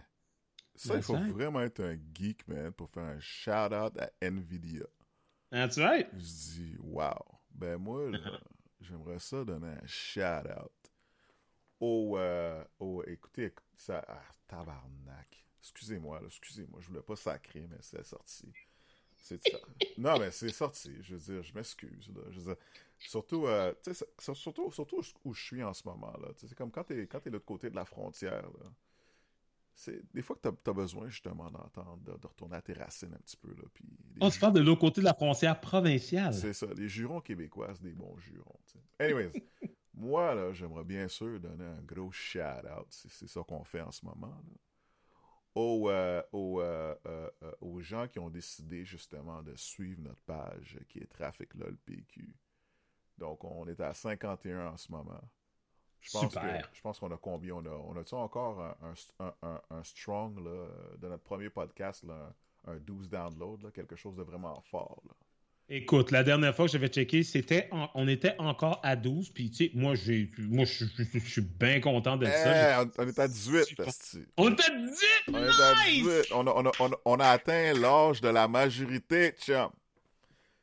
Ça, il faut vraiment être un geek, man, pour faire un shout-out à Nvidia. That's right. Je dis, wow. Ben, moi, j'aimerais ça donner un shout-out au, euh, au. Écoutez, ça. Ah, tabarnak. Excusez-moi, excusez-moi. Je voulais pas sacrer, mais c'est sorti. C'est ça. non, mais c'est sorti. Je veux dire, je m'excuse. Je veux dire, surtout, euh, surtout, surtout où je suis en ce moment. là. C'est comme quand tu es, quand es de l'autre côté de la frontière. Là. C'est des fois que tu as, besoin justement d'entendre, de, retourner à tes racines un petit peu. Là, puis On se parle de l'autre côté de la frontière provinciale. C'est ça. Les jurons québécois, c'est des bons jurons. Anyways, moi, là, j'aimerais bien sûr donner un gros shout-out. C'est ça qu'on fait en ce moment. Là aux, euh, euh, euh, aux, gens qui ont décidé justement de suivre notre page qui est Trafic LOL PQ. Donc, on est à 51 en ce moment. Je pense Super. je pense qu'on a combien? On a, on a encore un, un, un, strong là, de notre premier podcast, là, un 12 downloads, quelque chose de vraiment fort. Là? Écoute, la dernière fois que j'avais checké, c'était on était encore à 12. Puis, tu sais, moi, j'ai, moi je, suis bien content de ça. Eh, on, est à 18, On est à 18! On est à 18! On a, on a, on a atteint l'âge de la majorité, chum.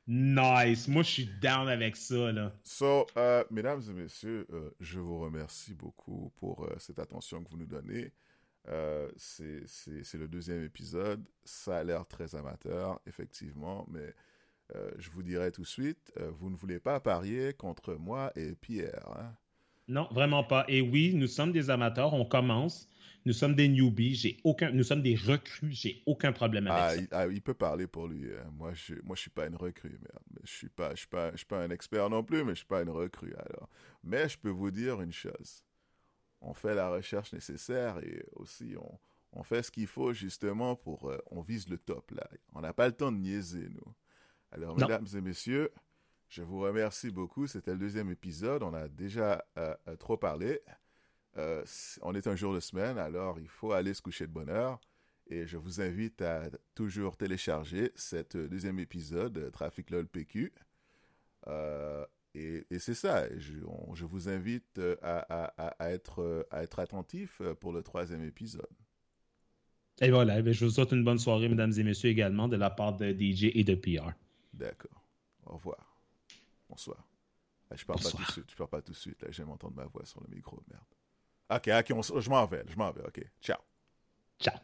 Nice. Moi, je suis down avec ça, là. So, euh, mesdames et messieurs, euh, je vous remercie beaucoup pour euh, cette attention que vous nous donnez. c'est le deuxième épisode. Ça a l'air très amateur, effectivement, mais je vous dirai tout de suite, vous ne voulez pas parier contre moi et Pierre. Hein? Non, vraiment pas. Et oui, nous sommes des amateurs, on commence. Nous sommes des newbies, j'ai aucun, nous sommes des recrues, j'ai aucun problème avec ah, ça. Il, ah, il peut parler pour lui. Hein. Moi, je, moi, je suis pas une recrue, merde. Je suis pas, je suis pas, je suis pas un expert non plus, mais je suis pas une recrue. Alors, mais je peux vous dire une chose. On fait la recherche nécessaire et aussi on, on fait ce qu'il faut justement pour, euh, on vise le top là. On n'a pas le temps de niaiser nous. Alors, mesdames et messieurs, je vous remercie beaucoup. C'était le deuxième épisode. On a déjà euh, euh, trop parlé. Euh, on est un jour de semaine, alors il faut aller se coucher de bonne heure. Et je vous invite à toujours télécharger cet deuxième épisode, Trafic LOL PQ. et, c'est ça. Je, vous invite à, être, à être attentif pour le troisième épisode. Et voilà, je vous souhaite une bonne soirée, mesdames et messieurs, également de la part de DJ et de PR. D'accord. Au revoir. Bonsoir. je parle pas tout de suite. Je parle pas tout de suite. J'aime entendre ma voix sur le micro. Merde. Ok, ok, je m'en vais. Je m'en vais. Ok. Ciao. Ciao.